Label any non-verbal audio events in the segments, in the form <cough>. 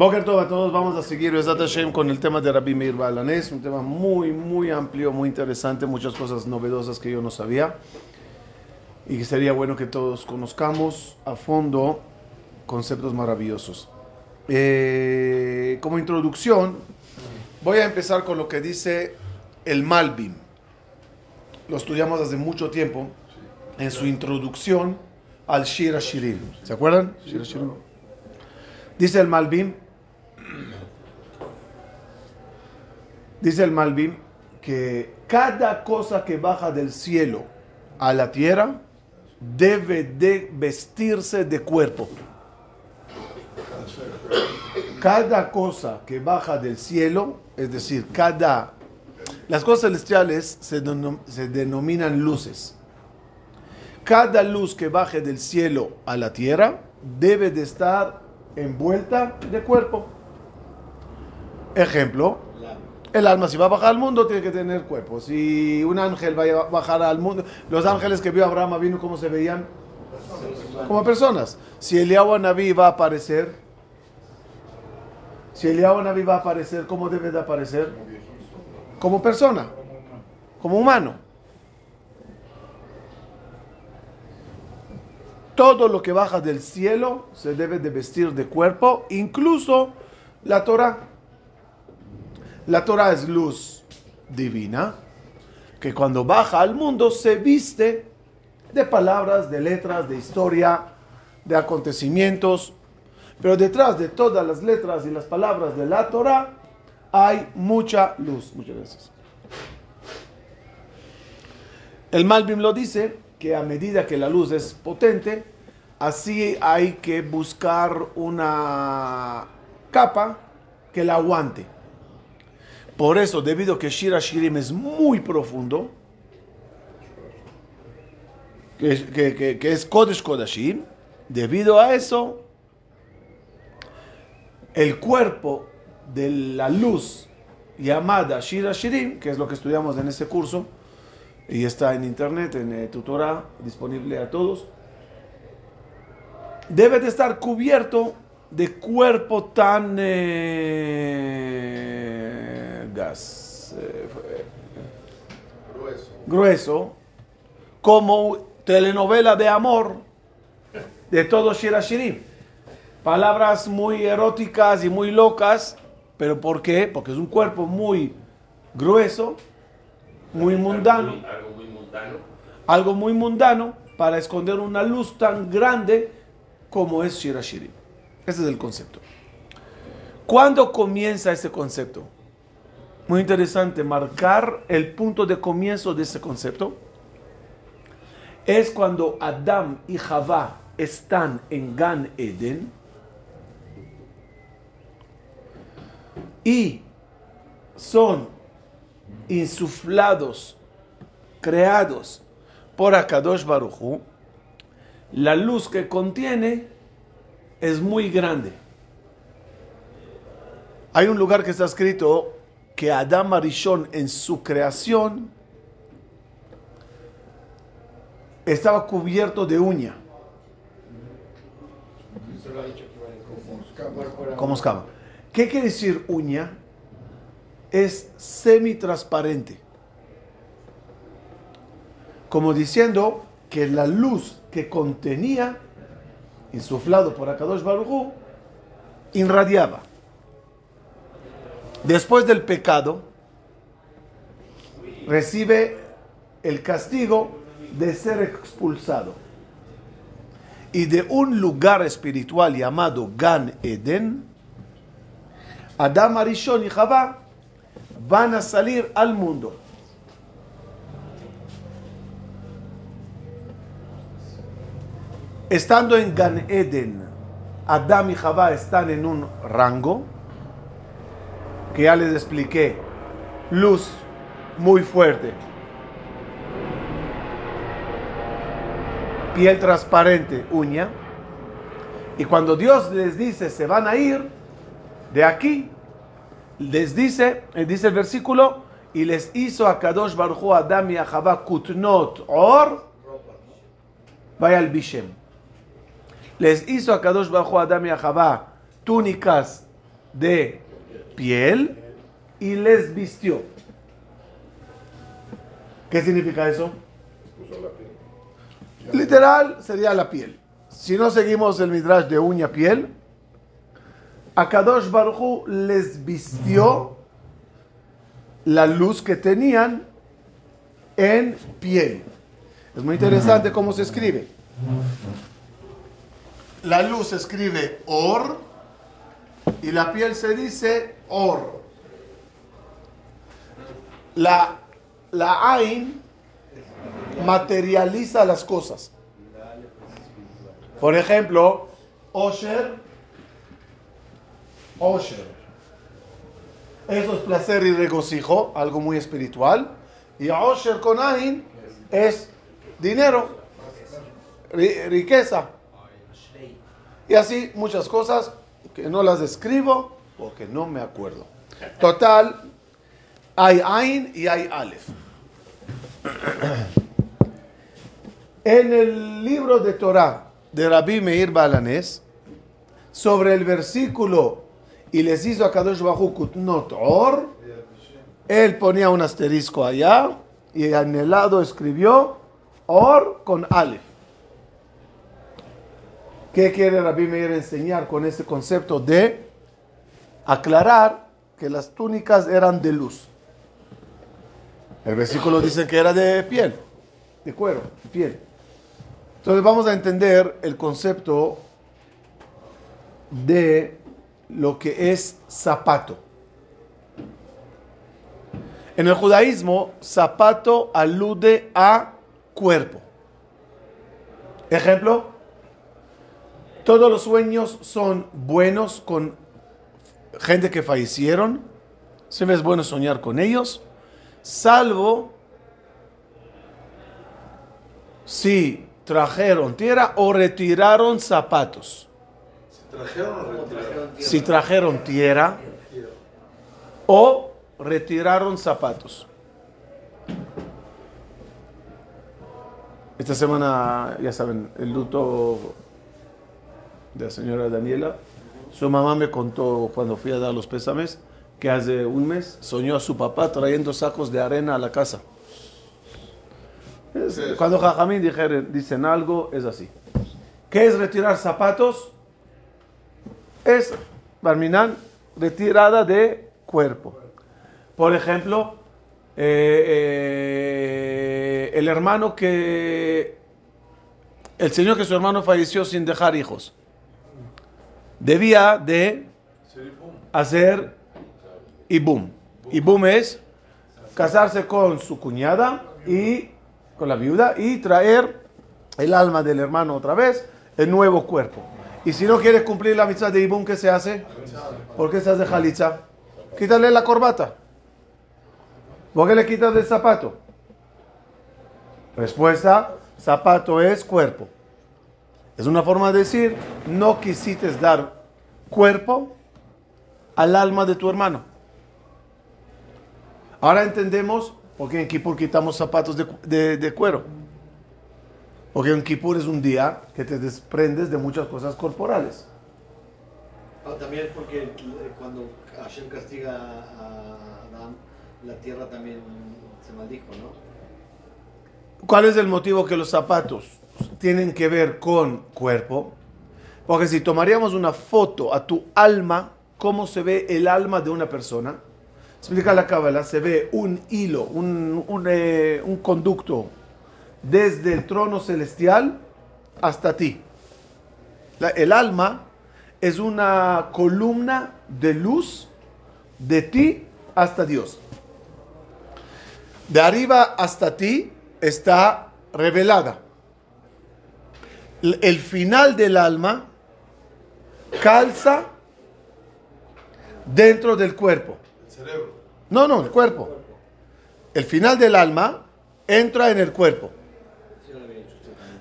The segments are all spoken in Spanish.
Boker Tov a todos, vamos a seguir Hashem con el tema de Rabbi Meir Balanes, un tema muy, muy amplio, muy interesante, muchas cosas novedosas que yo no sabía y que sería bueno que todos conozcamos a fondo conceptos maravillosos. Eh, como introducción, voy a empezar con lo que dice el Malbim. Lo estudiamos hace mucho tiempo en su introducción al Shira Shirin. ¿Se acuerdan? Dice el Malbim, dice el Malbim que cada cosa que baja del cielo a la tierra debe de vestirse de cuerpo. Cada cosa que baja del cielo, es decir, cada... Las cosas celestiales se, se denominan luces. Cada luz que baje del cielo a la tierra debe de estar envuelta de cuerpo. Ejemplo, el alma si va a bajar al mundo tiene que tener cuerpo. Si un ángel va a bajar al mundo, los ángeles que vio Abraham vino cómo se veían como personas. Si Eliyahu Naví va a aparecer, si Eliyahu Naví va a aparecer, ¿cómo debe de aparecer? Como persona, como humano. todo lo que baja del cielo se debe de vestir de cuerpo, incluso la Torah. La Torah es luz divina, que cuando baja al mundo se viste de palabras, de letras, de historia, de acontecimientos. Pero detrás de todas las letras y las palabras de la Torah hay mucha luz. Muchas gracias. El Malbim lo dice que a medida que la luz es potente, así hay que buscar una capa que la aguante. Por eso, debido a que Shira Shirim es muy profundo, que, es Kodesh Kodashim, debido a eso, el cuerpo de la luz llamada Shira Shirim, que es lo que estudiamos en ese curso, y está en internet, en eh, tutora, disponible a todos. Debe de estar cubierto de cuerpo tan eh, gas, eh, grueso. grueso como telenovela de amor de todo Shirashirim. Palabras muy eróticas y muy locas, pero ¿por qué? Porque es un cuerpo muy grueso muy mundano, algo muy mundano, algo muy mundano para esconder una luz tan grande como es Shirashiri. Ese es el concepto. ¿Cuándo comienza ese concepto? Muy interesante marcar el punto de comienzo de ese concepto. Es cuando Adam y Javá están en Gan Eden y son insuflados, creados por Akadosh Baruchu, la luz que contiene es muy grande. Hay un lugar que está escrito que Adam Arishon en su creación estaba cubierto de uña. Como escama. ¿Qué quiere decir uña? es semi-transparente. Como diciendo que la luz que contenía, insuflado por Akadosh Baruj irradiaba. Después del pecado, recibe el castigo de ser expulsado. Y de un lugar espiritual llamado Gan Eden, Adam Arishon y Javá van a salir al mundo. Estando en Gan Eden, Adam y Javá están en un rango que ya les expliqué, luz muy fuerte, piel transparente, uña, y cuando Dios les dice se van a ir de aquí, les dice, eh, dice el versículo, y les hizo a Kadosh Baruch Adam y a Javá kutnot or vaya al Bishem. Les hizo a Kadosh Baruch Adam y a Javá túnicas de piel y les vistió. ¿Qué significa eso? Literal sería la piel. Si no seguimos el midrash de uña piel, Akadosh Baruchu les vistió la luz que tenían en piel. Es muy interesante cómo se escribe. La luz se escribe or y la piel se dice or. La, la Ain materializa las cosas. Por ejemplo, Osher, Osher. Eso es placer y regocijo, algo muy espiritual. Y Osher con Ain es dinero, riqueza. Y así muchas cosas que no las escribo porque no me acuerdo. Total, hay Ain y hay Aleph. <clears throat> En el libro de Torah de Rabbi Meir Balanés, sobre el versículo y les hizo a Kadosh Bajú Kutnot Or, él ponía un asterisco allá y en el lado escribió Or con Aleph. ¿Qué quiere Rabbi Meir enseñar con este concepto de aclarar que las túnicas eran de luz? El versículo dice que era de piel, de cuero, piel. Entonces vamos a entender el concepto de lo que es zapato. En el judaísmo, zapato alude a cuerpo. Ejemplo, todos los sueños son buenos con gente que fallecieron. Siempre es bueno soñar con ellos, salvo si trajeron tierra o retiraron zapatos. Si trajeron tierra o retiraron zapatos. Esta semana, ya saben, el luto de la señora Daniela. Su mamá me contó cuando fui a dar los pésames que hace un mes soñó a su papá trayendo sacos de arena a la casa. cuando Jajamín dicen algo, es así. ¿Qué es retirar zapatos? Es, Barminan, retirada de cuerpo. Por ejemplo, eh, eh, el hermano que, el señor que su hermano falleció sin dejar hijos, debía de hacer ibum. Ibum es casarse con su cuñada y con la viuda y traer el alma del hermano otra vez, el nuevo cuerpo. Y si no quiere cumplir la mitzvah de ibum, ¿qué se hace? ¿Por qué se hace jalitza? Quítale la corbata. ¿Por qué le quitas el zapato? Respuesta, zapato es cuerpo. Es una forma de decir, no quisiste dar cuerpo al alma de tu hermano. Ahora entendemos por qué en Kippur quitamos zapatos de, cuero. Porque en Kippur es un día que te desprendes de muchas cosas corporales. Ah, también porque cuando Hashem castiga a Adam, la tierra también se maldijo, ¿no? ¿Cuál es el motivo que los zapatos tienen que ver con cuerpo? Porque si tomaríamos una foto a tu alma, ¿cómo se ve el alma de una persona? Explica la cábala, se ve un hilo, un, eh, un conducto desde el trono celestial hasta ti. el alma es una columna de luz de ti hasta Dios. De arriba hasta ti está revelada. El final del alma calza dentro del cuerpo. El cerebro. No, no, el cuerpo. El final del alma entra en el cuerpo.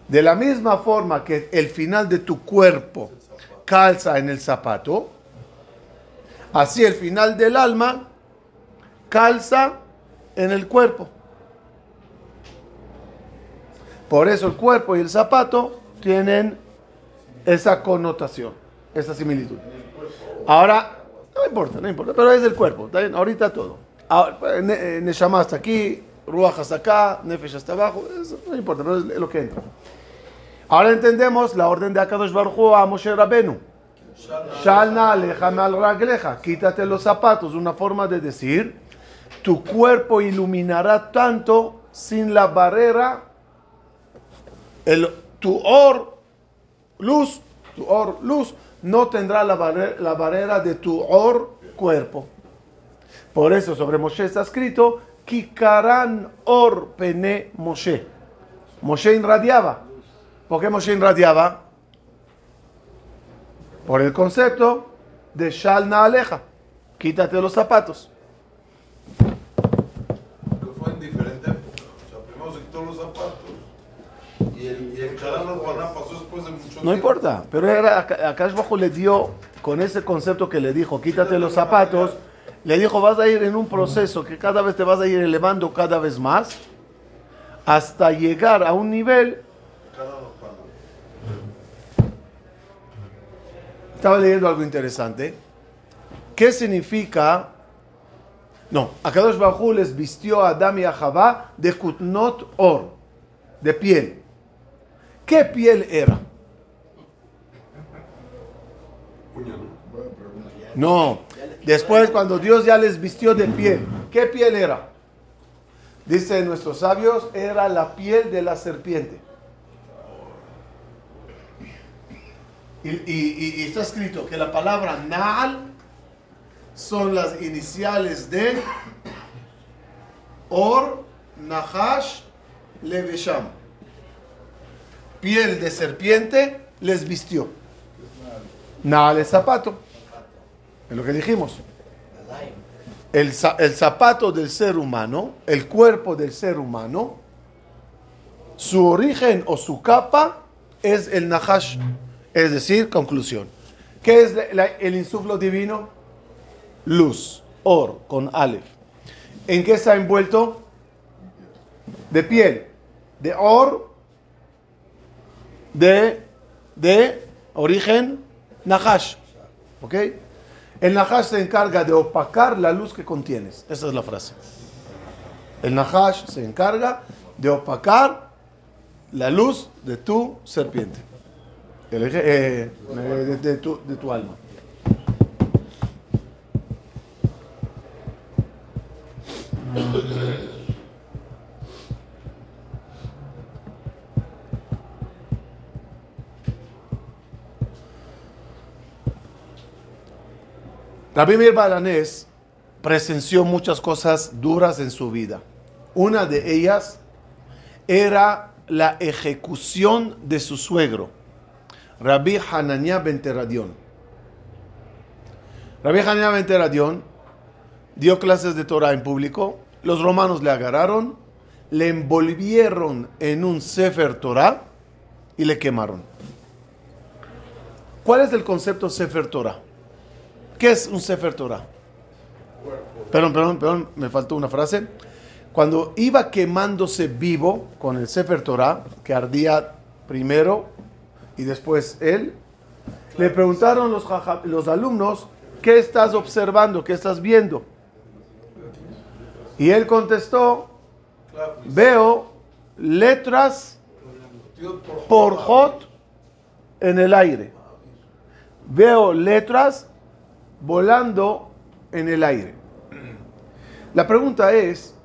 De la misma forma que el final de tu cuerpo calza en el zapato, así el final del alma calza en el cuerpo. Por eso el cuerpo y el zapato tienen esa connotación, esa similitud. Ahora, No importa, no importa, pero es el cuerpo, ¿está bien? ahorita todo. Ne- eh, Neshama hasta aquí, Ruach hasta acá, Nefesh hasta abajo, eso no importa, pero es lo que entra. Ahora entendemos la orden de Akadosh Baruj a Moshe Rabenu. Shalna aleja mal ragleja, quítate los zapatos, una forma de decir, tu cuerpo iluminará tanto sin la barrera, el, tu or, luz, tu or, luz, no tendrá la, barre- la barrera de tu or, cuerpo. Por eso sobre Moshe está escrito, Kikaran or pene Moshe. Moshe irradiaba. ¿Por qué Moshe irradiaba? Por el concepto de Shalna aleja. Quítate los zapatos. que fue en diferente época. O sea, primero se quitó los zapatos y pasó después de mucho. No importa, pero era, acá abajo le dio, con ese concepto que le dijo, quítate los zapatos, le dijo, vas a ir en un proceso que cada vez te vas a ir elevando cada vez más, hasta llegar a un nivel, estaba leyendo algo interesante, ¿qué significa? No, Akadosh Bajú les vistió a Adam y a Javá de kutnot or, de piel. ¿Qué piel era? No, después cuando Dios ya les vistió de piel, ¿qué piel era? Dicen nuestros sabios, era la piel de la serpiente. Y- y está escrito que la palabra Naal son las iniciales de Or, Nahash, Levesham. Piel de serpiente les vistió. Naal es zapato. Es lo que dijimos. El, el zapato del ser humano, el cuerpo del ser humano, su origen o su capa es el Nahash. Es decir, conclusión. ¿Qué es el insuflo divino? Luz, or, con Aleph. ¿En qué está envuelto? De piel, de or, de, de origen Nahash. ¿Ok? El Nahash se encarga de opacar la luz que contienes. Esa es la frase. El Nahash se encarga de opacar la luz de tu serpiente. El eje- eh, de, de tu, de tu alma. Rabbi Meir Balanés presenció muchas cosas duras en su vida. Una de ellas era la ejecución de su suegro, Rabbi Hananiah ben Teradión. Rabbi Hananiah ben Teradión dio clases de Torah en público, los romanos le agarraron, le envolvieron en un Sefer Torah y le quemaron. ¿Cuál es el concepto Sefer Torah? ¿Qué es un Sefer Torah? Perdón, perdón, perdón, me faltó una frase. Cuando iba quemándose vivo con el Sefer Torah, que ardía primero y después él, le preguntaron los, los alumnos, ¿qué estás observando? ¿Qué estás viendo? Y él contestó, veo letras por hot en el aire. Veo letras volando en el aire. La pregunta es,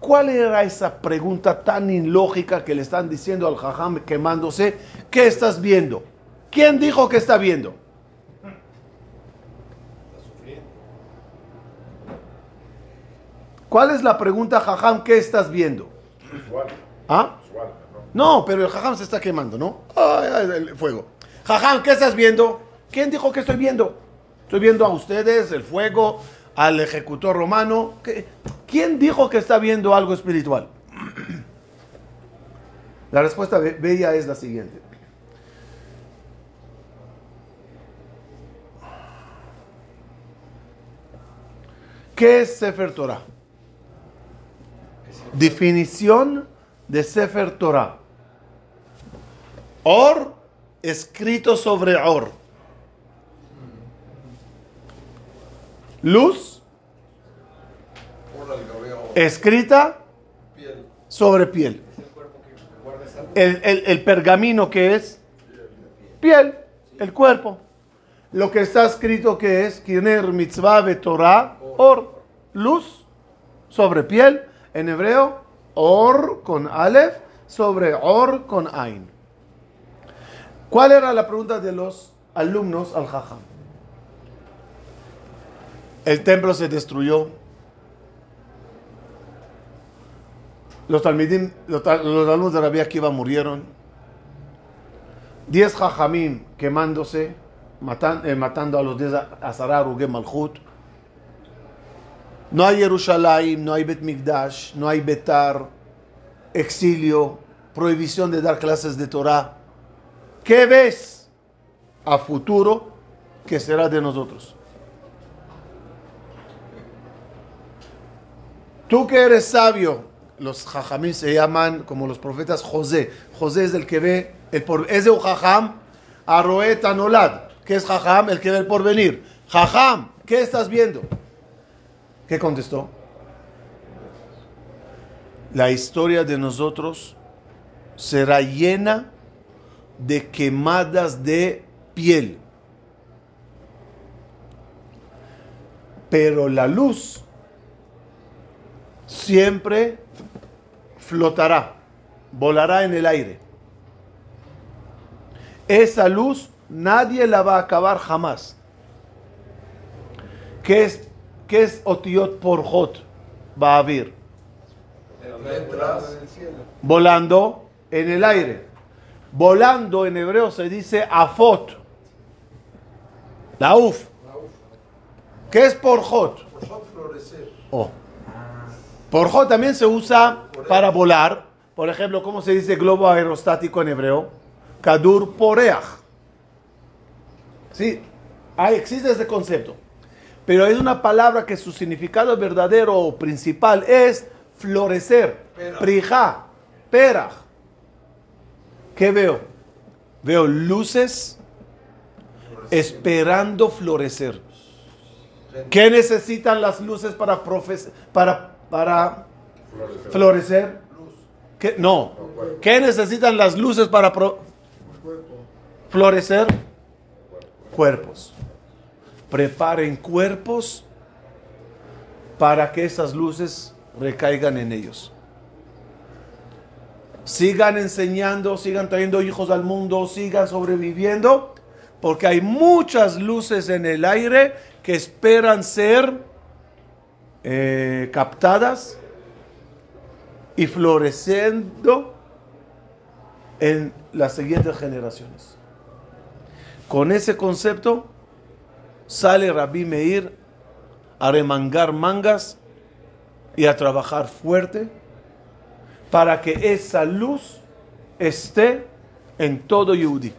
¿cuál era esa pregunta tan ilógica que le están diciendo al jajam quemándose? ¿Qué estás viendo? ¿Quién dijo que está viendo? ¿Cuál es la pregunta, jajam? ¿Qué estás viendo? ¿Ah? No, pero el jajam se está quemando, ¿no? Ay, ay, el fuego. Jajam, ¿qué estás viendo? ¿Quién dijo que estoy viendo? Estoy viendo a ustedes, el fuego, al ejecutor romano. ¿Qué- ¿Quién dijo que está viendo algo espiritual? <clears throat> La respuesta be- bella es la siguiente. ¿Qué es Sefer Torah? Definición de Sefer Torah. Or, escrito sobre Or. Luz escrita sobre piel. El, el- el pergamino que es piel, el cuerpo. Lo que está escrito que es Kiner mitzvah ve Torah, or, luz sobre piel. En hebreo, or con Aleph sobre or con Ain. ¿Cuál era la pregunta de los alumnos al Jajam? El templo se destruyó. Los, talmidim, los, alumnos de Rabbi Akiva murieron. Diez jajamim quemándose, matan- eh, matando a los diez Azara, Ruge, Malchut. No hay Jerusalén, no hay Bet Migdash, no hay Betar, exilio, prohibición de dar clases de Torah. ¿Qué ves a futuro que será de nosotros? Tú que eres sabio, los jajamim se llaman como los profetas José. José es el que ve el por es de jajam, Aroet Anolad, que es jajam, el que ve el porvenir. Jajam, ¿qué estás viendo? ¿Qué contestó? La historia de nosotros será llena de quemadas de piel. Pero la luz siempre flotará, volará en el aire. Esa luz nadie la va a acabar jamás. ¿Qué es, qué es Otiot por Jot? Va a haber volando en el aire. Volando en hebreo se dice afot. La uf. ¿Qué es por Jot? Por favor, florecer. Oh. Por J también se usa para volar. Por ejemplo, ¿cómo se dice globo aerostático en hebreo? Kadur poreach. Sí, ahí existe ese concepto. Pero es una palabra que su significado verdadero o principal es florecer. Prija, peraj. ¿Qué veo? Veo luces esperando florecer. ¿Qué necesitan las luces para, para, para florecer? No. ¿Qué necesitan las luces para pro- florecer? Cuerpos. Preparen cuerpos para que esas luces recaigan en ellos. Sigan enseñando, sigan trayendo hijos al mundo, sigan sobreviviendo, porque hay muchas luces en el aire que esperan ser eh, captadas y floreciendo en las siguientes generaciones. Con ese concepto sale Rabbi Meir a remangar mangas y a trabajar fuerte para que esa luz esté en todo Yehudi.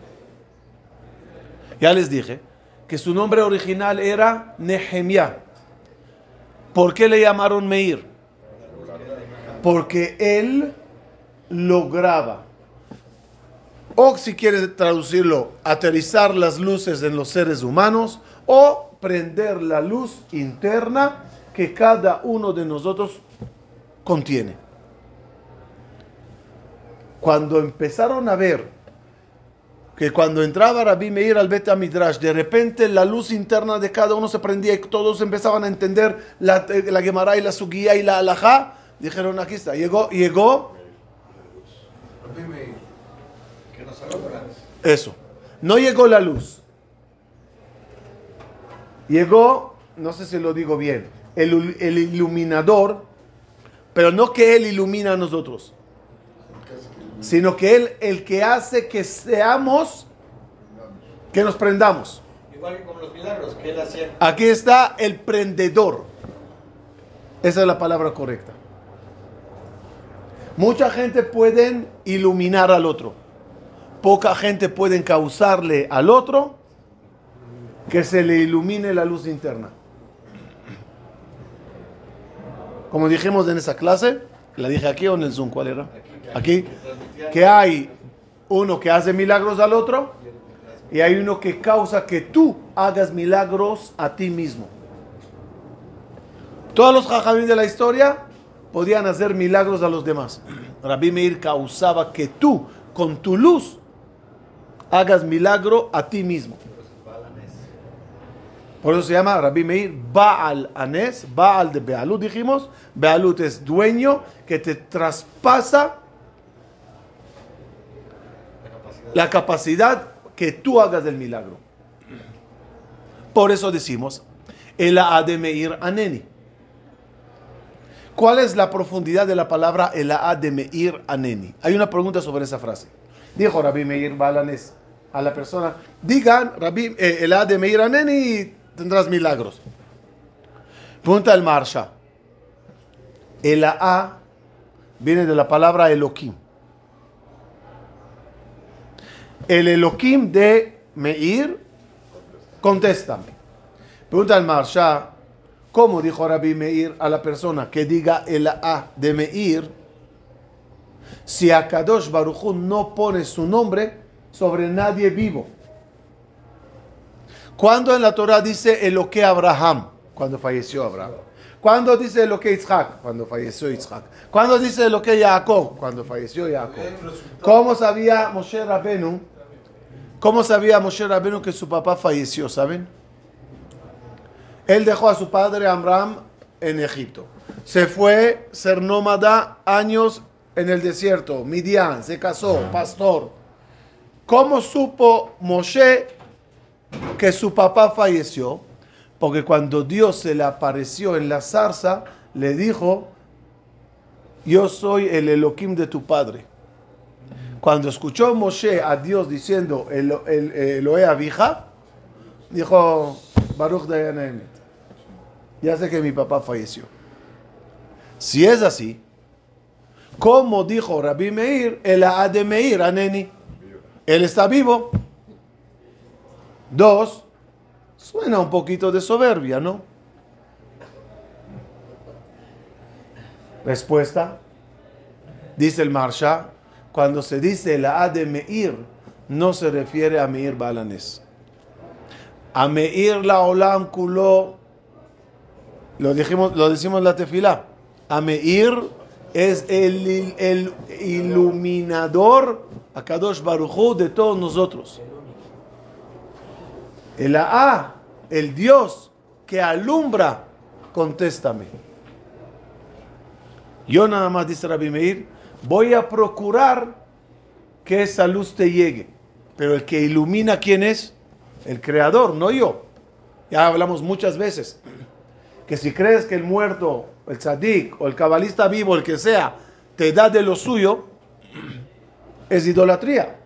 Ya les dije que su nombre original era Nehemiah. ¿Por qué le llamaron Meir? Porque él lograba, o si quieres traducirlo, aterrizar las luces en los seres humanos o prender la luz interna que cada uno de nosotros contiene. Cuando empezaron a ver que cuando entraba Rabbi Meir al Bet Midrash, de repente la luz interna de cada uno se prendía y todos empezaban a entender la, la Gemara y la Sugía y la Alajá, dijeron aquí está, llegó, llegó eso. No llegó la luz. Llegó, no sé si lo digo bien, el, el iluminador, pero no que él ilumina a nosotros, sino que él el que hace que seamos, que nos prendamos. Igual que con los milagros que él hacía. Aquí está el prendedor. Esa es la palabra correcta. Mucha gente pueden iluminar al otro. Poca gente pueden causarle al otro que se le ilumine la luz interna. Como dijimos en esa clase, la dije aquí o en el Zoom, ¿cuál era? Aquí, que hay uno que hace milagros al otro y hay uno que causa que tú hagas milagros a ti mismo. Todos los jajamín de la historia podían hacer milagros a los demás. <clears throat> Rabbi Meir causaba que tú, con tu luz, hagas milagro a ti mismo. Por eso se llama Rabbi Meir Baal Anes, Baal de Bealut, dijimos. Bealut es dueño que te traspasa la capacidad que tú hagas del milagro. Por eso decimos, el de Meir Aneni. ¿Cuál es la profundidad de la palabra el de Meir Aneni? Hay una pregunta sobre esa frase. Dijo Rabbi Meir Balanes a la persona, digan Rabbi, eh, el de Meir Aneni y tendrás milagros. Pregunta el Marsha. El A viene de la palabra Elohim. El Elohim de Meir, contéstame. Pregunta el Marsha, ¿cómo dijo Rabbi Meir a la persona que diga el A de Meir? Si Akadosh Baruch no pone su nombre sobre nadie vivo. Cuando en la Torah dice el que Abraham, cuando falleció Abraham. Cuando dice lo que Isaac, cuando falleció Isaac. Cuando dice lo que Jacob, cuando falleció Jacob. ¿Cómo sabía Moshe Rabenu? ¿Cómo sabía Moshe Rabenu que su papá falleció? ¿Saben? Él dejó a su padre Abraham en Egipto. Se fue ser nómada años en el desierto. Midian, se casó, pastor. ¿Cómo supo Moshe que su papá falleció? Porque cuando Dios se le apareció en la zarza, le dijo, yo soy el Elohim de tu padre. Cuando escuchó Moshe a Dios diciendo el, el, Elohe Abija, dijo, Baruch ya sé que mi papá falleció. Si es así, como dijo Rabbi Meir, el de Meir, Aneni, él está vivo. Dos, Suena un poquito de soberbia, ¿no? Respuesta. Dice el Marsha, cuando se dice la A de Meir, no se refiere a Meir Balanes. A Meir la Olam lo, dijimos, lo decimos la tefila. A Meir es el, el iluminador, a Kadosh de todos nosotros. El A, el Dios que alumbra, contéstame. Yo nada más, dice Rabbi Meir, voy a procurar que esa luz te llegue. Pero el que ilumina, ¿quién es? El creador, no yo. Ya hablamos muchas veces que si crees que el muerto, el tzadik o el cabalista vivo, el que sea, te da de lo suyo, es idolatría.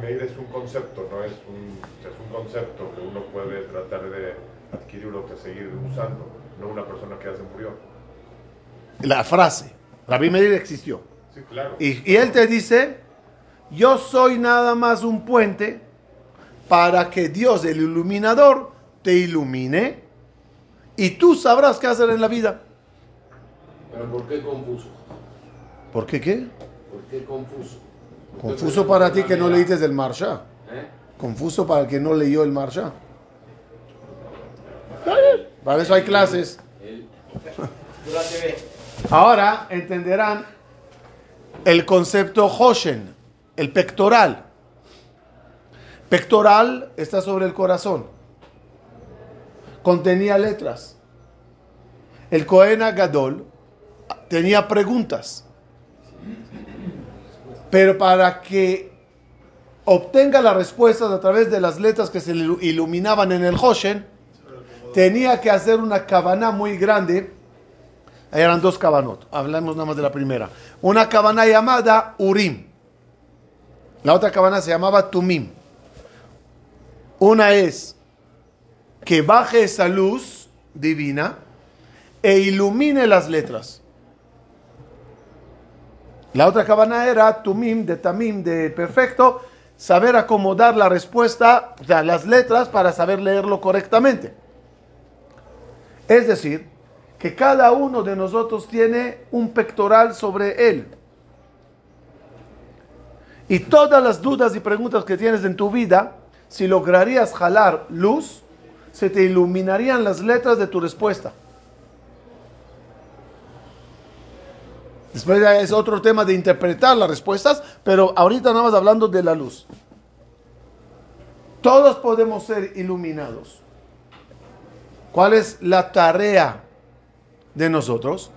Meir es un concepto, no es un, es un concepto que uno puede tratar de adquirirlo que seguir usando, no una persona que ya se murió. La frase, Rabbi Meir existió. Sí, claro. Y, y él te dice, yo soy nada más un puente para que Dios, el iluminador, te ilumine y tú sabrás qué hacer en la vida. ¿Pero por qué confuso? ¿Por qué qué? ¿Por qué confuso? Confuso para ti que no leíste el Marsha. Confuso para el que no leyó el Marsha. Para eso hay clases. Ahora entenderán el concepto Hoshen, el pectoral. Pectoral está sobre el corazón. Contenía letras. El Cohen Gadol tenía preguntas. Pero para que obtenga las respuestas a través de las letras que se iluminaban en el Hoshen, tenía que hacer una cabana muy grande. Eran dos cabanot. Hablamos nada más de la primera. Una cabana llamada Urim. La otra cabana se llamaba Tumim. Una es que baje esa luz divina e ilumine las letras. La otra cabana era tumim, de tamim, de perfecto, saber acomodar la respuesta, o las letras para saber leerlo correctamente. Es decir, que cada uno de nosotros tiene un pectoral sobre él. Y todas las dudas y preguntas que tienes en tu vida, si lograrías jalar luz, se te iluminarían las letras de tu respuesta. Después es otro tema de interpretar las respuestas, pero ahorita nada más hablando de la luz. Todos podemos ser iluminados. ¿Cuál es la tarea de nosotros?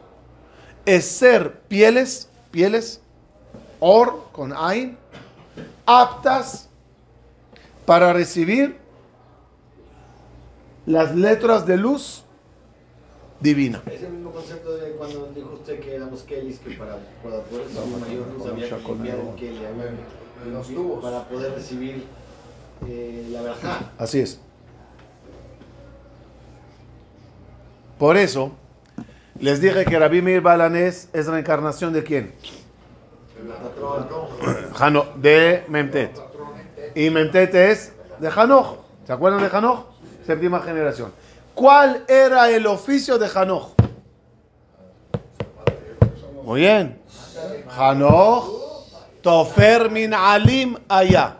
Es ser pieles, pieles, or con ain, aptas para recibir las letras de luz divina. Es el mismo concepto de cuando dijo usted que éramos Kellys, que para, para poder recibir mayor luz había que limpiar el Kelly, había que- Los tubos. para poder recibir eh, la verajá. Así es. Por eso, les dije que Rabbi Meir Balanés es reencarnación de quién? Jano- de Memtet. Y Memtet es de Hanoch. ¿Se acuerdan de Hanoch? Séptima generación. ¿Cuál era el oficio de Hanoch? Muy bien. Hanoch, Tofer min alim allá.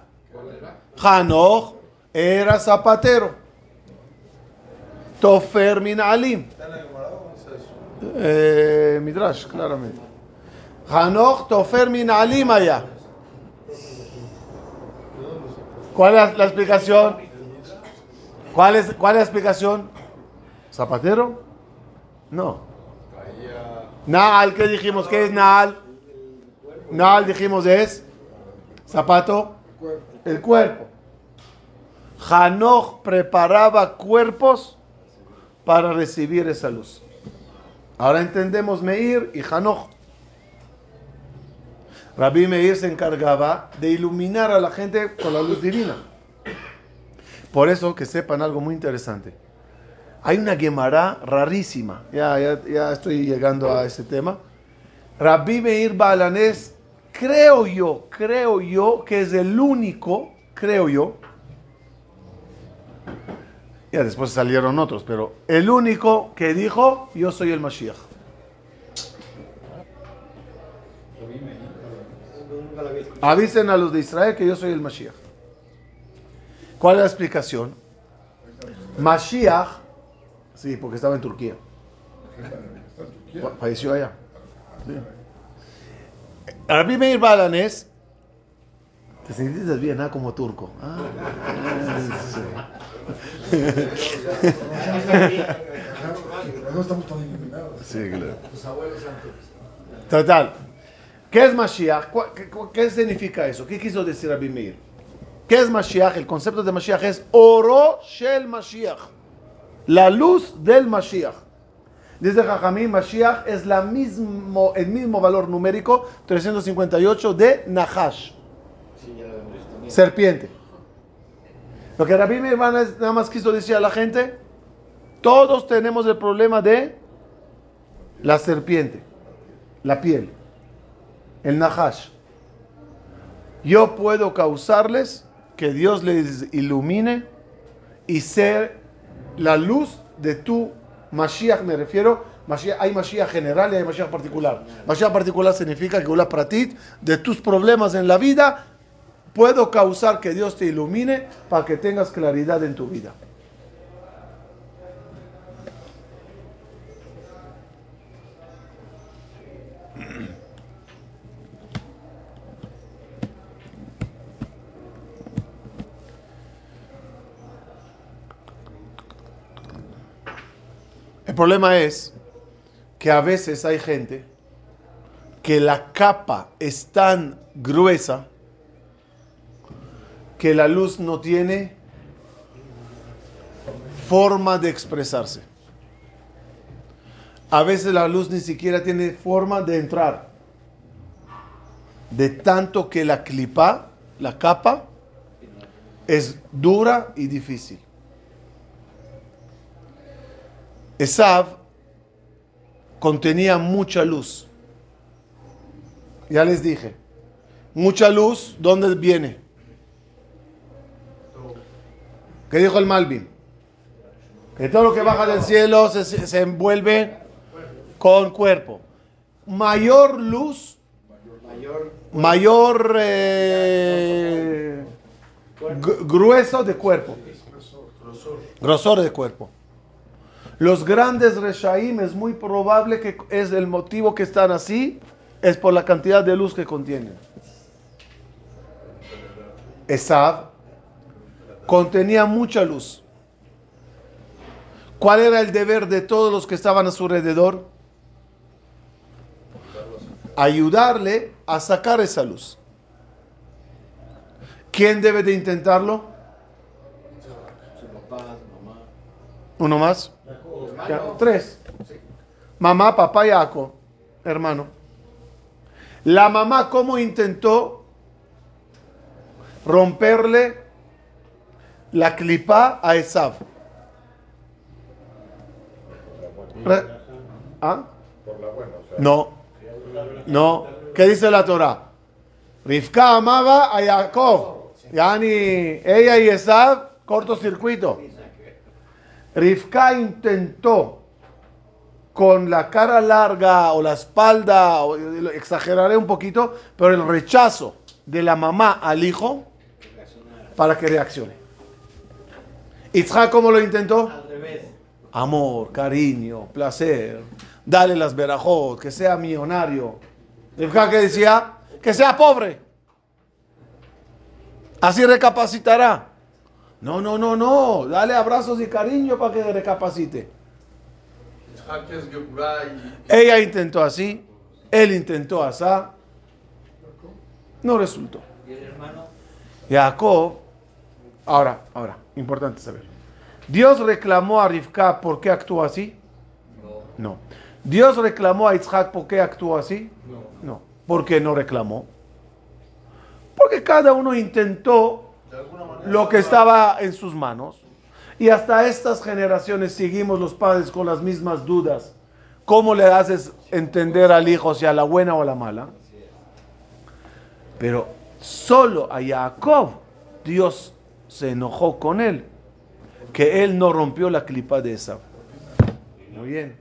Hanoch era zapatero. Tofer min alim. Eh, Midrash, claramente. Hanoch Tofer min alim allá. ¿Cuál es la explicación? ¿Cuál es, ¿Cuál es la explicación? ¿Zapatero? No. Naal, ¿qué dijimos? ¿Qué es Naal? Naal dijimos es zapato, el cuerpo. Hanoch preparaba cuerpos para recibir esa luz. Ahora entendemos Meir y Hanoch. Rabbi Meir se encargaba de iluminar a la gente con la luz divina. Por eso que sepan algo muy interesante. Hay una Gemara rarísima. Ya, ya, ya estoy llegando a ese tema. Rabbi Meir Balanés, creo yo, creo yo que es el único, creo yo. Ya después salieron otros, pero el único que dijo, yo soy el Mashiach. Avisen a los de Israel que yo soy el Mashiach. ¿Cuál es la explicación? Mashiach, sí, porque estaba en Turquía. Fa- Falleció allá. Sí. Rabbi Meir Balanés, te sentiste bien, ¿ah? Como turco. Ah, No estamos tan iluminados. sí, claro. Tus abuelos antes. Total. ¿Qué es Mashiach? ¿Cuál- ¿Qué, cu- qué significa eso? ¿Qué quiso decir Rabbi Meir? ¿Qué es Mashiach? El concepto de Mashiach es Oro Shel Mashiach. La luz del Mashiach. Dice Jajamín, Mashiach es el mismo valor numérico 358 de Nahash, serpiente. Lo que Rabbi Meir Balanés nada más quiso decir a la gente, todos tenemos el problema de la serpiente, la piel, el Nahash. Yo puedo causarles que Dios les ilumine y ser la luz de tu Mashiach, me refiero. Mashiach- hay Mashiach general y hay Mashiach particular. Mashiach particular significa que una pratit de tus problemas en la vida puedo causar que Dios te ilumine para que tengas claridad en tu vida. Problema es que a veces hay gente que la capa es tan gruesa que la luz no tiene forma de expresarse. A veces la luz ni siquiera tiene forma de entrar. De tanto que la clipa, la capa, es dura y difícil. Esav contenía mucha luz. Ya les dije, mucha luz, ¿dónde viene? ¿Qué dijo el Malvin? Que todo lo que baja del cielo se, envuelve con cuerpo. Mayor luz, Mayor mayor eh, gru- grueso de cuerpo. Grosor de cuerpo. Los grandes Reshaim es muy probable que es el motivo que están así, es por la cantidad de luz que contienen. Esab contenía mucha luz. ¿Cuál era el deber de todos los que estaban a su alrededor? Ayudarle a sacar esa luz. ¿Quién debe de intentarlo? Su papá, su mamá. ¿Uno más? Tres. Mamá, papá y Jacob, hermano. La mamá, ¿cómo intentó romperle la clipa a Esav? Re- ¿Ah? No. No. ¿Qué dice la Torah? Rivka amaba a Jacob. Yani, ella y Esav, cortocircuito. Rivka intentó con la cara larga o la espalda, o- exageraré un poquito, pero el rechazo de la mamá al hijo para que reaccione. Isaac, ¿cómo lo intentó? Al revés. amor, cariño, placer, dale las verajot, que sea millonario. Rivka que decía, que sea pobre. Así recapacitará. No, no, no, no, dale abrazos y cariño para que recapacite. Ella intentó así, él intentó así, no resultó. ¿Y el hermano? Jacob, ahora, ahora, importante saber. Dios reclamó a Rivka por qué actuó así. No. Dios reclamó a Isaac por qué actuó así. No. ¿Por qué no reclamó? Porque cada uno intentó lo que estaba en sus manos. Y hasta estas generaciones seguimos los padres con las mismas dudas. ¿Cómo le haces entender al hijo si a la buena o a la mala? Pero solo a Jacob Dios se enojó con él, que él no rompió la clipa de esa. Muy bien.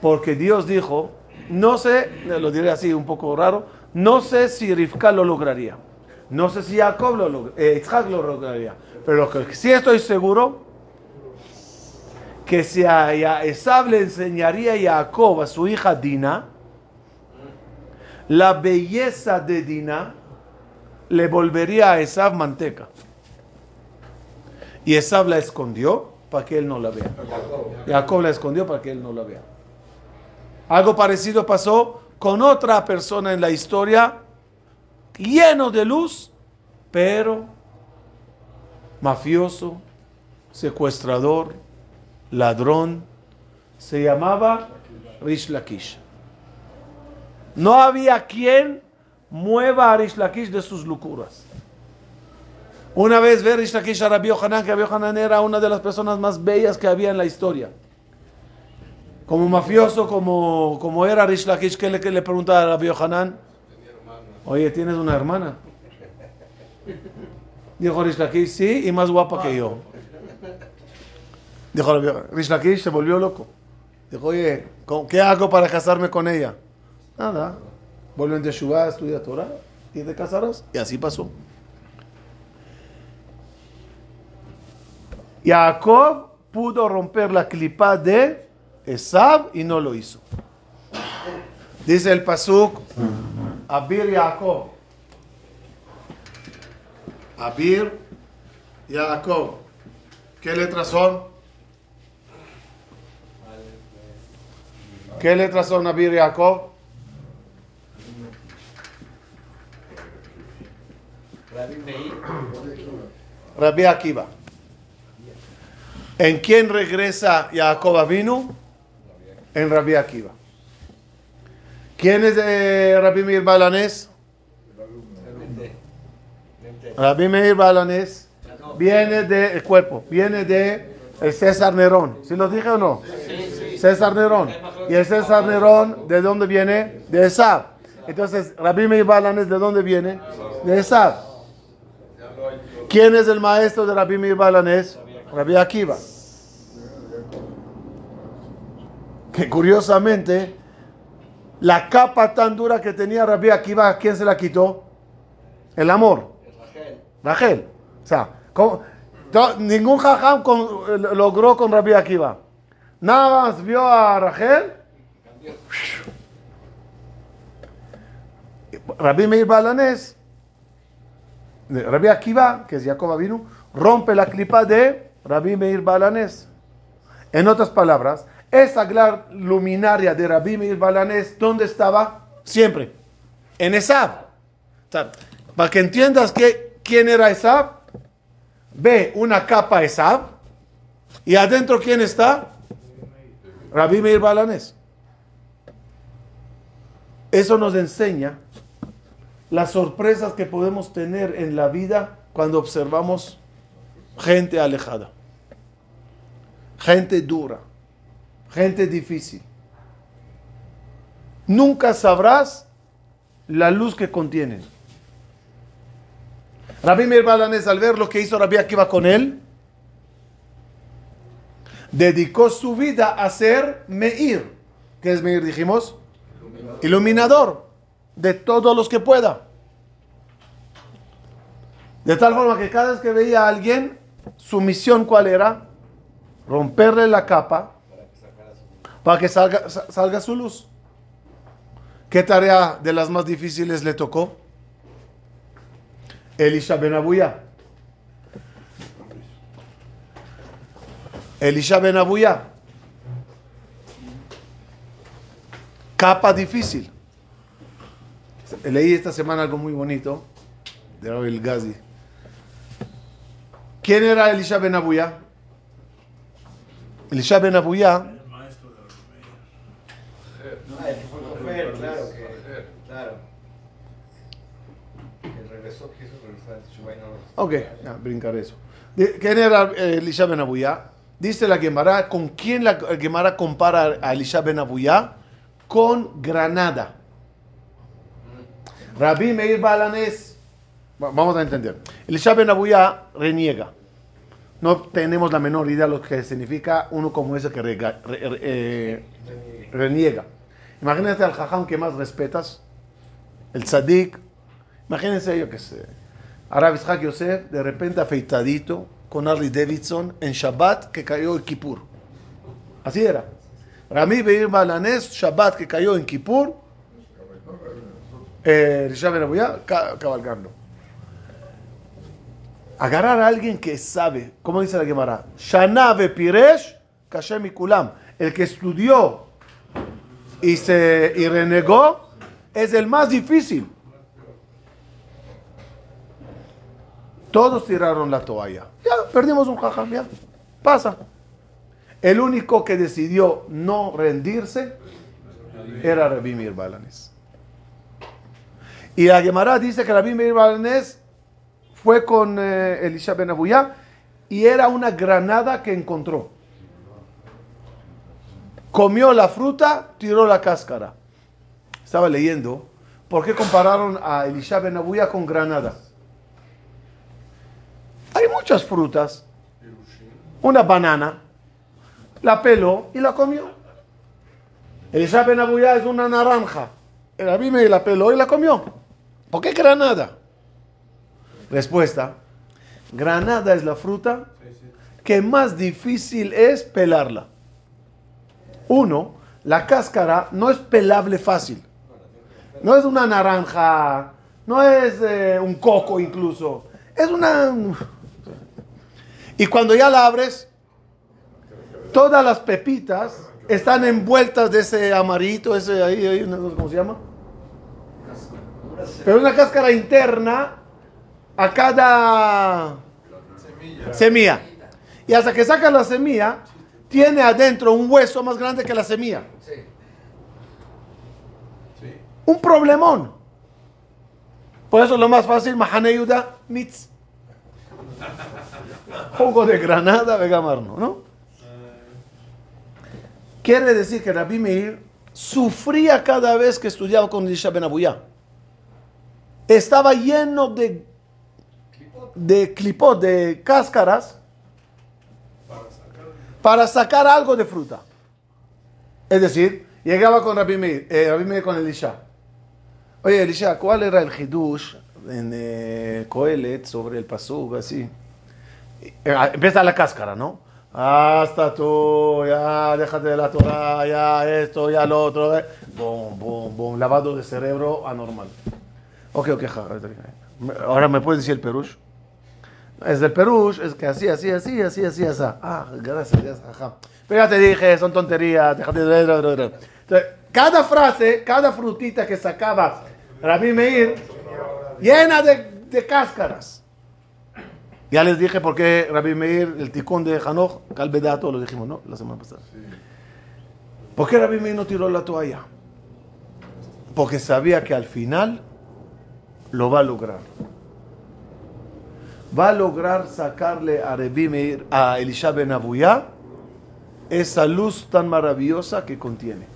Porque Dios dijo, no sé, lo diré así un poco raro, no sé si Rivka lo lograría. No sé si Jacob lo lograría, Isaac lo. Pero lo que sí estoy seguro, que si a Esab le enseñaría a Jacob a su hija Dina, la belleza de Dina le volvería a Esab manteca. Y Esab la escondió para que él no la vea. Jacob la escondió para que él no la vea. Algo parecido pasó con otra persona en la historia, lleno de luz, pero mafioso, secuestrador, ladrón. Se llamaba Rish Lakish. No había quien mueva a Rish Lakish de sus locuras. Una vez ve Rish Lakish a Rabbi Yohanan, que Rabbi Yohanan era una de las personas más bellas que había en la historia. Como mafioso, como, como era Rish Lakish, ¿qué le, qué le pregunta a Rabbi Yohanan? Oye, ¿tienes una hermana? Dijo Rish Lakish, sí, y más guapa que yo. Dijo Rabbi Yohanan. Rish Lakish se volvió loco. Dijo, oye, ¿cómo- ¿qué hago para casarme con ella? Nada. Vuelve en Teshuvah, estudia Torah y te casarás. Y así pasó. Jacob pudo romper la clipa de Esab y no lo hizo. Dice el Pasuk, Abir Jacob. Abir Jacob. ¿Qué letras son? ¿Qué letras son Abir Jacob? Rabbi Akiva. ¿En quién regresa Jacob vino? En Rabbi Akiva. ¿Quién es de Rabbi Meir Balanés? Rabbi Meir Balanés viene del cuerpo, viene de el César Nerón. ¿Sí lo dije o no? César Nerón. ¿Y el César Nerón de dónde viene? De Esab. Entonces, Rabbi Meir Balanés de dónde viene? De Esab. ¿Quién es el maestro de Rabbi Meir Balanés? Rabbi Akiva. Que curiosamente, la capa tan dura que tenía Rabbi Akiva, ¿a quién se la quitó? El amor. Rachel. Rachel. O sea, Ningún jajam con- logró con Rabbi Akiva. Nada más vio a Rachel. Rabbi Meir Balanés, Rabbi Akiva, que es Jacob vino, rompe la clipa de Rabbi Meir Balanés. En otras palabras, esa gran luminaria de Rabbi Meir Balanés, ¿dónde estaba? Siempre. En Esab. Para que entiendas que, quién era Esab, ve una capa Esab y adentro quién está? Rabbi Meir Balanés. Eso nos enseña las sorpresas que podemos tener en la vida cuando observamos gente alejada, gente dura, gente difícil. Nunca sabrás la luz que contienen. Rabbi Meir Balanés, al ver lo que hizo Rabbi Akiva con él, dedicó su vida a ser Meir. ¿Qué es Meir? Dijimos. Iluminador de todos los que pueda. De tal forma que cada vez que veía a alguien, su misión cuál era? Romperle la capa para que salga, sa- salga su luz. ¿Qué tarea de las más difíciles le tocó? Elisha Ben Abuya. Elisha Ben Abuya. Capa difícil. Leí esta semana algo muy bonito de Rabbi Gazi. ¿Quién era Elisha Ben Abuya? Elisha Ben Abuya Ah, el que fue con Fer, claro que. Claro. Que regresó, quiso regresar a Teshuvah y no lo- Ok, ya, brincar eso. De- ¿Quién era eh, Elisha Ben Abuya? Dice la Gemara, ¿con quién la Gemara compara a Elisha Ben Abuya? Con Granada. Rabbi Meir Balanés, va- vamos a entender. Elisha Ben Abuya reniega. No tenemos la menor idea de lo que significa uno como ese que rega- re- re- eh, reniega. Imagínate al jajam que más respetas, el tzadik. Imagínense yo que sé. Arab Ishaq Yosef, de repente afeitadito, con Harley Davidson, en Shabbat que cayó en Kippur. Así era. Rami Beir Balanés, Shabbat que cayó en Kippur, eh, cabalgando. Agarrar a alguien que sabe, como dice la Gemara, Shana Piresh, Kashem Kulam, el que estudió y, se, y renegó, es el más difícil. Todos tiraron la toalla. Ya, perdimos un jajam, ya. Pasa. El único que decidió no rendirse era Rabbi Meir Balanes. Y la dice que Rabbi Meir fue con eh, Elisha Ben Abuya y era una granada que encontró. Comió la fruta, tiró la cáscara. Estaba leyendo, ¿por qué compararon a Elisha Ben Abuya con granada? Hay muchas frutas. Una banana, la peló y la comió. Elisha Ben Abuya es una naranja. El Abime la peló y la comió. ¿Por qué granada? Respuesta. Granada es la fruta que más difícil es pelarla. Uno, la cáscara no es pelable fácil. No es una naranja, no es eh, un coco incluso. Es una... Y cuando ya la abres, todas las pepitas están envueltas de ese amarito, ese ahí, ahí, ¿cómo se llama? Pero una cáscara interna a cada semilla. Y hasta que sacas la semilla, tiene adentro un hueso más grande que la semilla. Un problemón. Por eso lo más fácil, Mahaneyuda Mitz. Jugo de granada, vegamarno, ¿no? Quiere decir que Rabbi Meir sufría cada vez que estudiaba con Elisha Ben Abuya. Estaba lleno de, de clipot, de cáscaras, para sacar algo de fruta. Es decir, llegaba con Rabbi Meir, eh, Rabbi Meir con Elisha. Oye, Elisha, ¿cuál era el hidush en eh, Coelet sobre el pasuk así? Eh, Empieza la cáscara, ¿no? Hasta tú, ya, déjate de la Torah, ya esto, ya lo otro. eh. Bum, bum, bum, lavado de cerebro anormal. Ok, ok, ahora me puedes decir el perush. Es del perush, es que así, así, así, así, así, así. Ah, gracias, gracias, ajá. Pero ya te dije, son tonterías, déjate de... Entonces, cada frase, cada frutita que sacaba Rabbi Meir, llena de, de cáscaras. Ya les dije por qué Rabbi Meir, el ticón de Hanoch, Calvedato, lo dijimos, ¿no? La semana pasada. ¿Por qué Rabbi Meir no tiró la toalla? Porque sabía que al final lo va a lograr. Va a lograr sacarle a Rabbi Meir, a Elisha Ben Abuyá, esa luz tan maravillosa que contiene.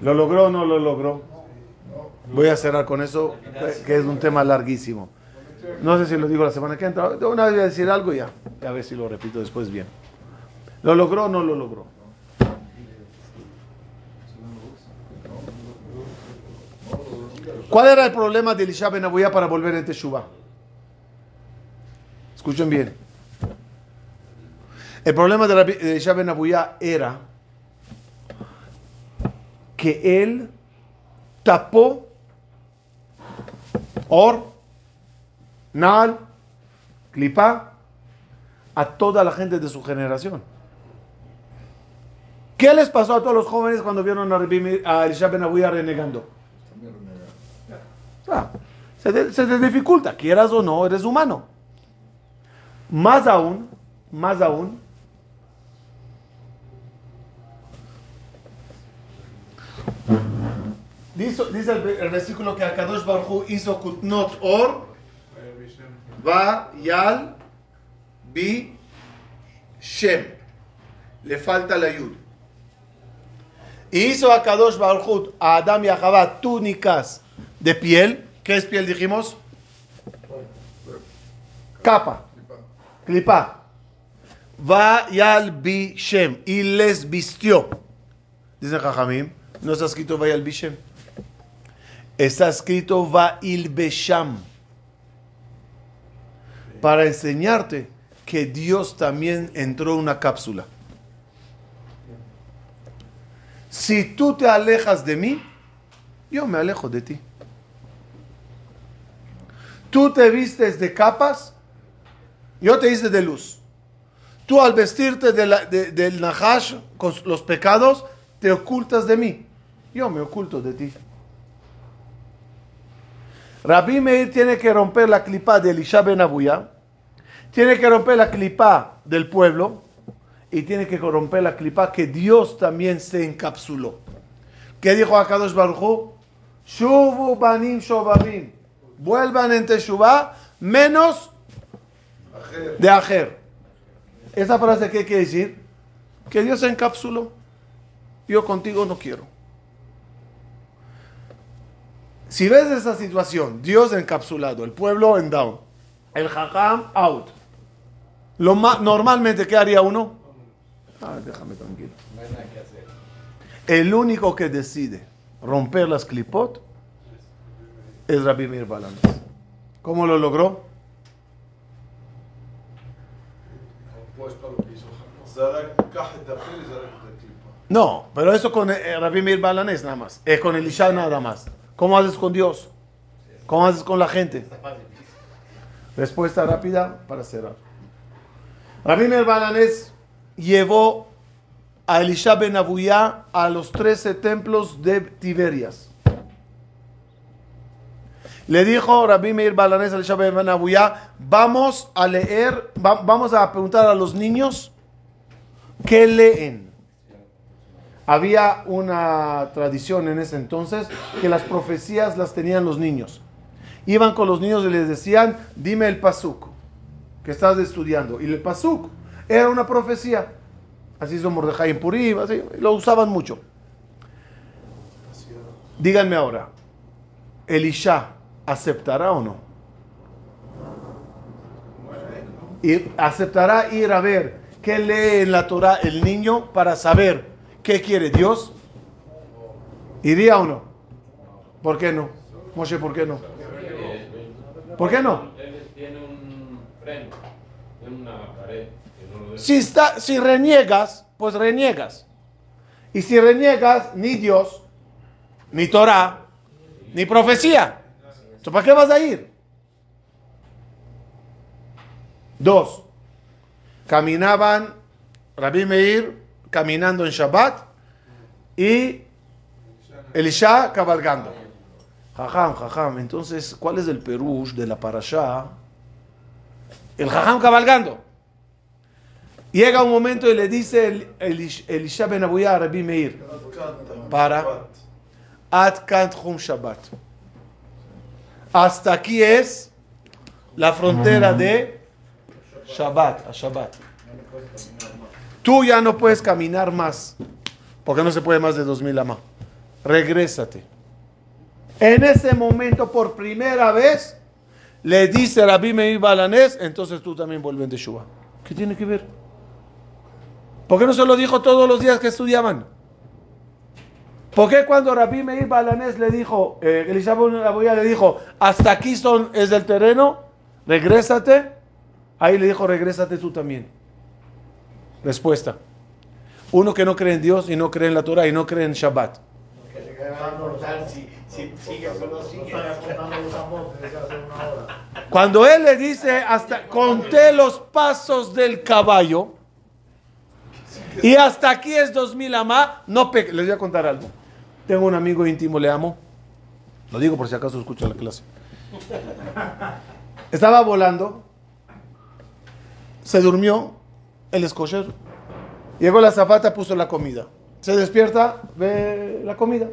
¿Lo logró o no lo logró? Voy a cerrar con eso, que es un tema larguísimo. No sé si lo digo la semana que entra. Una vez voy a decir algo ya. A ver si lo repito después bien. ¿Lo logró o no lo logró? ¿Cuál era el problema de Elisha Ben Abuyá para volver en Teshuvah? Escuchen bien. El problema de Elisha Ben Abuyá era que él tapó Or, Nal, Clipa a toda la gente de su generación. ¿Qué les pasó a todos los jóvenes cuando vieron a, Elisha Ben Abuyá renegando? Ah, se, te, dificulta, quieras o no, eres humano. Más aún, más aún, dice, el, versículo que Akadosh Baruj Hu hizo Kutnot Or, Va, Yal, Bi, Shem. Le falta la Yud. Hizo a Kadosh Baruj Hu, a Adam y a Javá túnicas de piel. ¿Qué es piel, dijimos? Capa. Clipa. Va Bi Shem. Y les vistió. Dice Jajamim. No está escrito Va Yal Bi Shem. Está escrito Va Il Besham. Para enseñarte que Dios también entró en una cápsula. Si tú te alejas de mí, yo me alejo de ti. Tú te vistes de capas, yo te hice de luz. Tú al vestirte del nahash con los pecados, te ocultas de mí. Yo me oculto de ti. Rabbi Meir tiene que romper la clipa de Elisha Ben Abuya, tiene que romper la clipa del pueblo y tiene que romper la clipa que Dios también se encapsuló. ¿Qué dijo a Kadosh banim shobabim. Vuelvan en Teshuvah menos de Ajer. ¿Esa frase qué quiere decir? Que Dios se encapsuló. Yo contigo no quiero. Si ves esa situación, Dios encapsulado, el pueblo en down, el hajam out. Lo normalmente, ¿qué haría uno? Ah, déjame tranquilo. El único que decide romper las clipot es Rabbi Mir ¿Cómo lo logró? No, pero eso con eh, Rabbi Mir Balanés nada más. Es con Elisha nada más. ¿Cómo haces con Dios? ¿Cómo haces con la gente? Respuesta rápida para cerrar. Rabbi Mir Balanés llevó a Elisha Ben Abuyá a los 13 templos de Tiberias. Le dijo Rabbi Meir Balanes a Elisha Ben Abuyá, vamos a leer, va- vamos a preguntar a los niños qué leen. Había una tradición en ese entonces que las profecías las tenían los niños. Iban con los niños y les decían, dime el pasuk que estás estudiando. Y el pasuk era una profecía. Así hizo Mordejai en Purim, así, lo usaban mucho. Díganme ahora, ¿Elisha aceptará o no? Y aceptará ir a ver qué lee en la Torah el niño para saber qué quiere Dios. ¿Iría o no? ¿Por qué no? Moshe, ¿por qué no? ¿Por qué no? Tiene un. Si, está, si reniegas, pues reniegas. Y si reniegas, ni Dios, ni Torah, ni profecía. Entonces, ¿Para qué vas a ir? Dos. Caminaban Rabbi Meir caminando en Shabbat y Elisha cabalgando. Jajam, jajam. Entonces, ¿cuál es el perush de la parashá? El jajam cabalgando. Llega un momento y le dice el, Elish- Elisha ben Abuyá a Rabbi Meir, Para. Ad Kant Hum Shabbat. Hasta aquí es la frontera de Shabbat, a Shabbat. Tú ya no puedes caminar más, porque no se puede más de 2000 amas. Regrésate. En ese momento, por primera vez, le dice Rabbi Meir Balanés, entonces tú también vuelves de Shua. ¿Qué tiene que ver? ¿Por qué no se lo dijo todos los días que estudiaban? ¿Por qué cuando Rabbi Meir Balanés le dijo, eh, Abuya le dijo, hasta aquí son, es del terreno, regrésate? Ahí le dijo, regrésate tú también. Respuesta. Uno que no cree en Dios y no cree en la Torah y no cree en Shabbat. Cuando él le dice, hasta conté los pasos del caballo y hasta aquí es 2000 amá, no. Les voy a contar algo. Tengo un amigo íntimo, le amo. Lo digo por si acaso escucha la clase. Estaba volando, se durmió, el escocher. Llegó la zapata, puso la comida. Se despierta, ve la comida.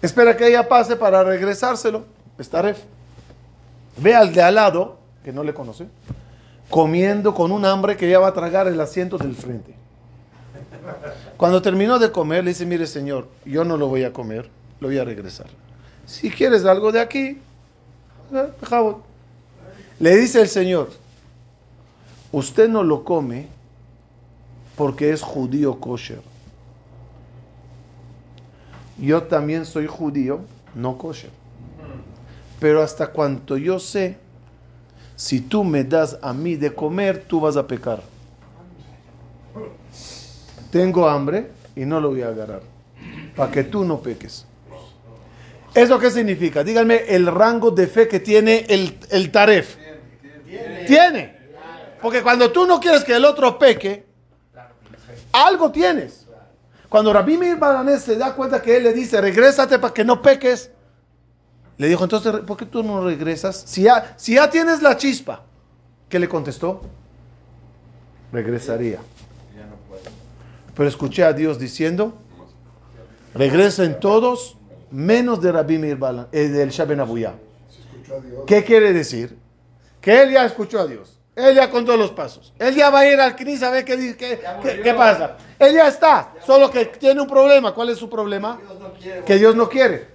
Espera que ella pase para regresárselo. Está ref. Ve al de al lado, que no le conoce, comiendo con un hambre que ya va a tragar el asiento del frente. Cuando terminó de comer, le dice, mire señor, yo no lo voy a comer, lo voy a regresar. Si quieres algo de aquí, eh, le dice el señor, usted no lo come porque es judío kosher. Yo también soy judío, no kosher. Pero hasta cuanto yo sé, si tú me das a mí de comer, tú vas a pecar. Tengo hambre y no lo voy a agarrar. Para que tú no peques. ¿Eso qué significa? Díganme el rango de fe que tiene el, el taref. Tiene. Porque cuando tú no quieres que el otro peque, algo tienes. Cuando Rabbi Meir se da cuenta que él le dice, regrésate para que no peques, le dijo, entonces, ¿por qué tú no regresas? Si ya, si ya tienes la chispa, ¿qué le contestó? Regresaría. Pero escuché a Dios diciendo, regresen todos, menos de Rabbi Meir Balan, eh, del Shaben Abuyá. ¿Qué quiere decir? Que él ya escuchó a Dios. Él ya contó los pasos. Él ya va a ir al CNIS a ver qué, qué, qué- qué pasa. Él ya está. Solo que tiene un problema. ¿Cuál es su problema? Dios no quiere. Que Dios no quiere.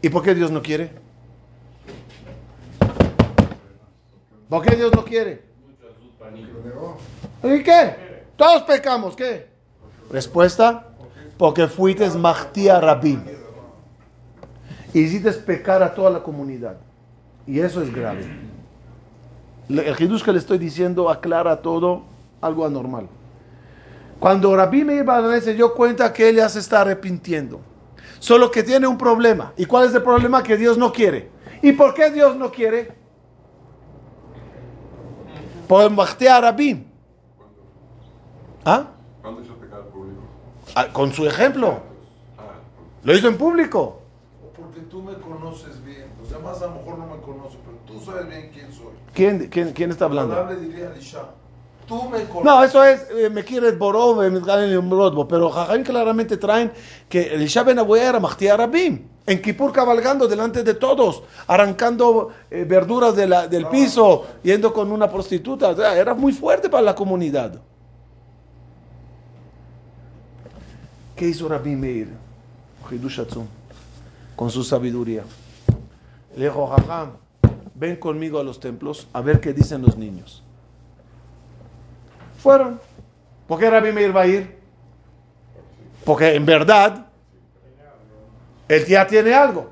¿Y por qué Dios no quiere? ¿Por qué Dios no quiere? ¿Y qué? Todos pecamos, ¿qué? Respuesta, porque fuiste Mahtía Rabí. Hiciste pecar a toda la comunidad. Y eso es grave. El Jesús que le estoy diciendo aclara todo algo anormal. Cuando Rabí Meir se dio cuenta que él ya se está arrepintiendo. Solo que tiene un problema. ¿Y cuál es el problema? Que Dios no quiere. ¿Y por qué Dios no quiere? Por Mahtea Rabí. ¿Ah? ¿Cuándo hizo pecar al público? Ah, Con su ejemplo. Ah, Lo hizo en público. porque tú me conoces bien. Los demás a lo mejor no me conocen, pero tú sabes bien quién soy. ¿Quién, quién, quién está Hablando. le diría a Elisha, tú me conoces. No, eso es, eh, me quiere Borov, me quiere Brodbo, pero Jajam claramente traen que el Shaben Abuya era Mahtia Rabim, en Kippur cabalgando delante de todos, arrancando eh, verduras de la- del piso, yendo con una prostituta, o sea, era muy fuerte para la comunidad. ¿Qué hizo Rabbi Meir? Con su sabiduría. Le dijo, Jajam, ven conmigo a los templos a ver qué dicen los niños. Fueron. ¿Por qué Rabbi Meir va a ir? Porque en verdad, él ya tiene algo.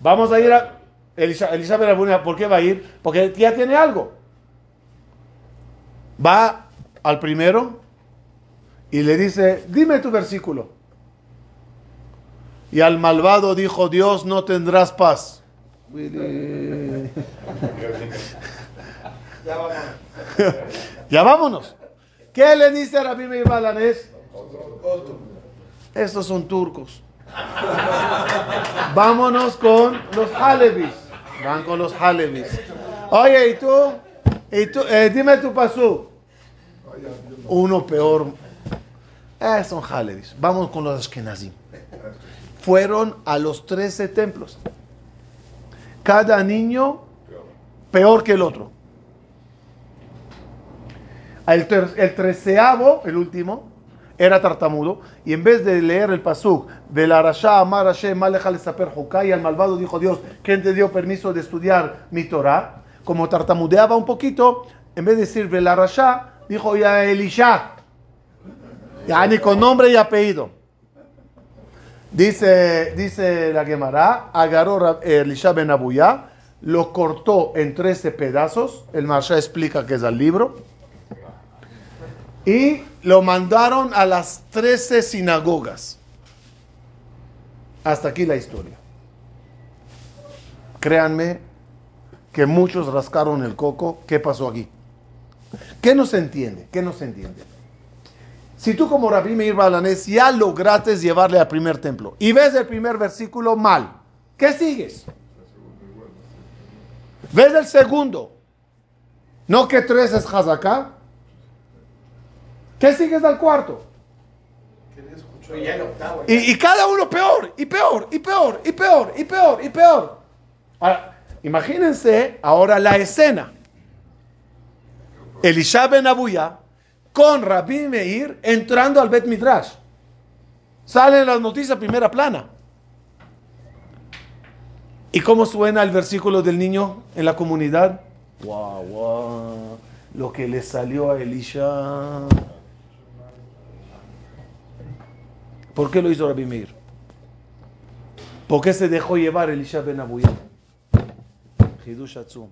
Vamos a ir a... Ben Abuya, ¿por qué va a ir? Porque ya tiene algo. Va al primero y le dice, dime tu versículo. Y al malvado dijo, Dios no tendrás paz. Ya vámonos. <laughs> ¿Qué le dice a Rabbi Meir Balanés? Estos son turcos. Vámonos con los Halevis. Van con los Halevis. Oye, ¿y tú? ¿Y tú? Eh, dime tu pasú. Uno peor. Eh, son Halevis. Vamos con los Ashkenazim. Fueron a los 13 templos. Cada niño peor que el otro. El, treceavo, el último, era tartamudo y en vez de leer el pasuk de la Rasha Amar Jukai, al malvado dijo Dios, ¿quién te dio permiso de estudiar mi Torah? Como tartamudeaba un poquito, en vez de decir de la dijo ya Elisha, ya ni con nombre y apellido. Dice, dice la Gemara, agarró Elisha ben Abuya, lo cortó en 13 pedazos, el Marsha explica que es el libro, y lo mandaron a las 13 sinagogas. Hasta aquí la historia. Créanme que muchos rascaron el coco. ¿Qué pasó aquí? ¿Qué no se entiende? ¿Qué no se entiende? Si tú como Rabbi Meir Balanés ya lograste llevarle al primer templo y ves el primer versículo mal, ¿qué sigues? ¿Ves el segundo? ¿No que tres es Hazaká? ¿Qué sigues al cuarto? Y cada uno peor, y peor, y peor, y peor, y peor, y peor. Ahora, imagínense ahora la escena. Elisha ben Abuya con Rabbi Meir entrando al Bet Midrash. Salen las noticias primera plana. ¿Y cómo suena el versículo del niño en la comunidad? Guau, guau, lo que le salió a Elisha. ¿Por qué lo hizo Rabbi Meir? ¿Por qué se dejó llevar Elisha ben Abuya? Hidush Atzum.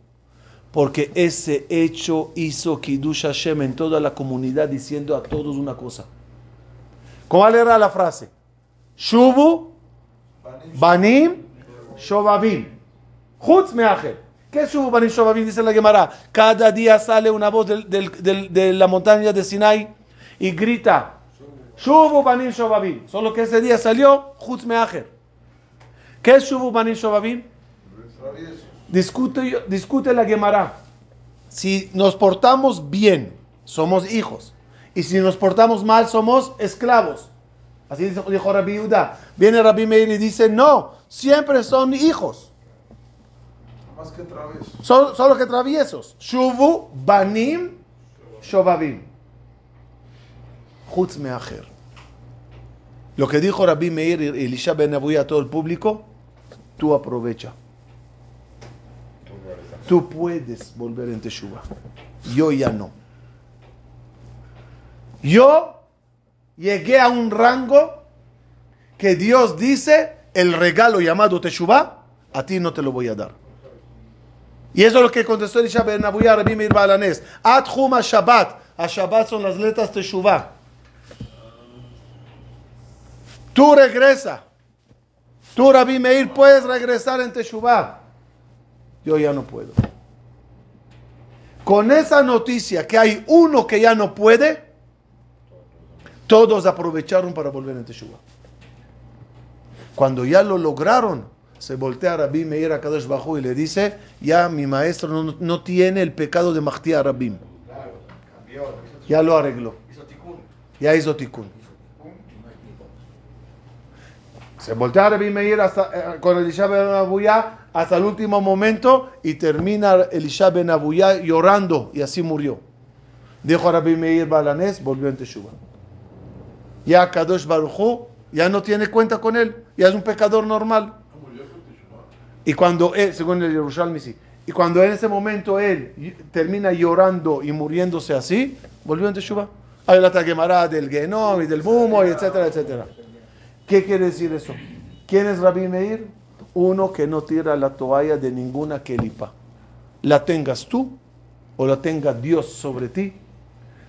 Porque ese hecho hizo Kiddush Hashem en toda la comunidad diciendo a todos una cosa. ¿Cuál era la frase? Shubu, Banim, Shobabim. Chutz Meacher. ¿Qué es Shubu, Banim, Shobabim? Dice la Gemara. Cada día sale una voz de la montaña de Sinai y grita. Shubu, Banim, Shobabim. Solo que ese día salió Chutz Meacher. ¿Qué es Shubu, Banim, Shobabim? Discute, discute la Gemara. Si nos portamos bien, somos hijos. Y si nos portamos mal, somos esclavos. Así dijo, Rabbi Yehuda. Viene Rabbi Meir y dice, no, siempre son hijos. Más que. Son, solo que traviesos. Shuvu, banim, shobabim. Chutz meacher. Lo que dijo Rabbi Meir y Elisha ben a todo el público, tú aprovecha. Tú puedes volver en Teshuvah. Yo ya no. Yo llegué a un rango que Dios dice, el regalo llamado Teshuvah, a ti no te lo voy a dar. Y eso es lo que contestó Elisha ben Abuya a Rabbi Meir Balanés. Ad Hum Shabbat. A Shabbat son las letras Teshuvah. Tú regresa. Tú, Rabbi Meir, puedes regresar en Teshuvah. Yo ya no puedo. Con esa noticia que hay uno que ya no puede, todos aprovecharon para volver en Teshuvah. Cuando ya lo lograron, se voltea a Rabbi Meir a Kadosh Bajú y le dice, ya mi maestro no, no tiene el pecado de Mahtia Rabim. Ya lo arregló. Ya hizo tikkun. Se voltea a Rabbi Meir hasta, eh, con Elisha ben Abuya hasta el último momento y termina Elisha ben Abuya llorando y así murió. Dijo Rabbi Meir Balanés, volvió en Teshuvah. Ya Kadosh Baruchu ya no tiene cuenta con él, ya es un pecador normal. Y cuando él, según el Yerushalmi, sí, y cuando en ese momento él termina llorando y muriéndose así, volvió en Teshuvah. Hay la Gemara del Genom y del humo, y etcétera, etcétera. ¿Qué quiere decir eso? ¿Quién es Rabbi Meir? Uno que no tira la toalla de ninguna kelipa. La tengas tú o la tenga Dios sobre ti.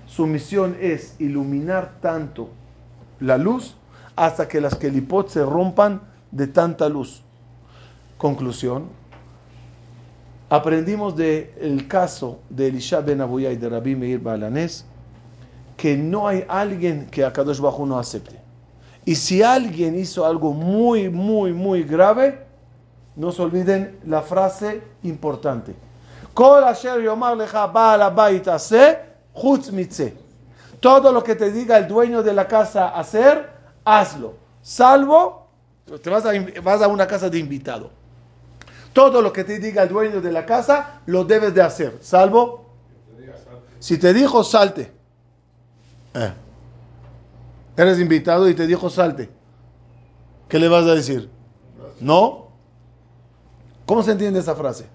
Su misión es iluminar tanto la luz hasta que las kelipot se rompan de tanta luz. Conclusión. Aprendimos del caso de Elisha ben Abuya y de Rabbi Meir Balanés que no hay alguien que a Kadosh Bajo no acepte. Y si alguien hizo algo muy, muy, muy grave, no se olviden la frase importante. Todo lo que te diga el dueño de la casa hacer, hazlo. Salvo, te vas a, vas a una casa de invitado. Todo lo que te diga el dueño de la casa, lo debes de hacer. Salvo, si te dijo salte. Eh. Eres invitado y te dijo salte. ¿Qué le vas a decir? ¿No? ¿Cómo se entiende esa frase?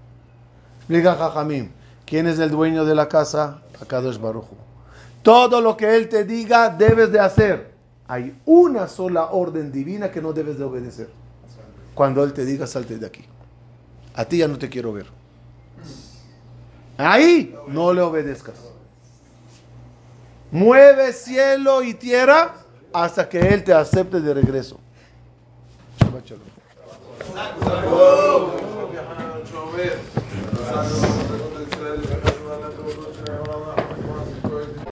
Explica Jajamim. ¿Quién es el dueño de la casa? Akadosh Barujo. Todo lo que él te diga debes de hacer. Hay una sola orden divina que no debes de obedecer. Cuando él te diga salte de aquí. A ti ya no te quiero ver. Ahí no le obedezcas. Mueve cielo y tierra hasta que Él te acepte de regreso. 오! 하나님 좋아해. 하나님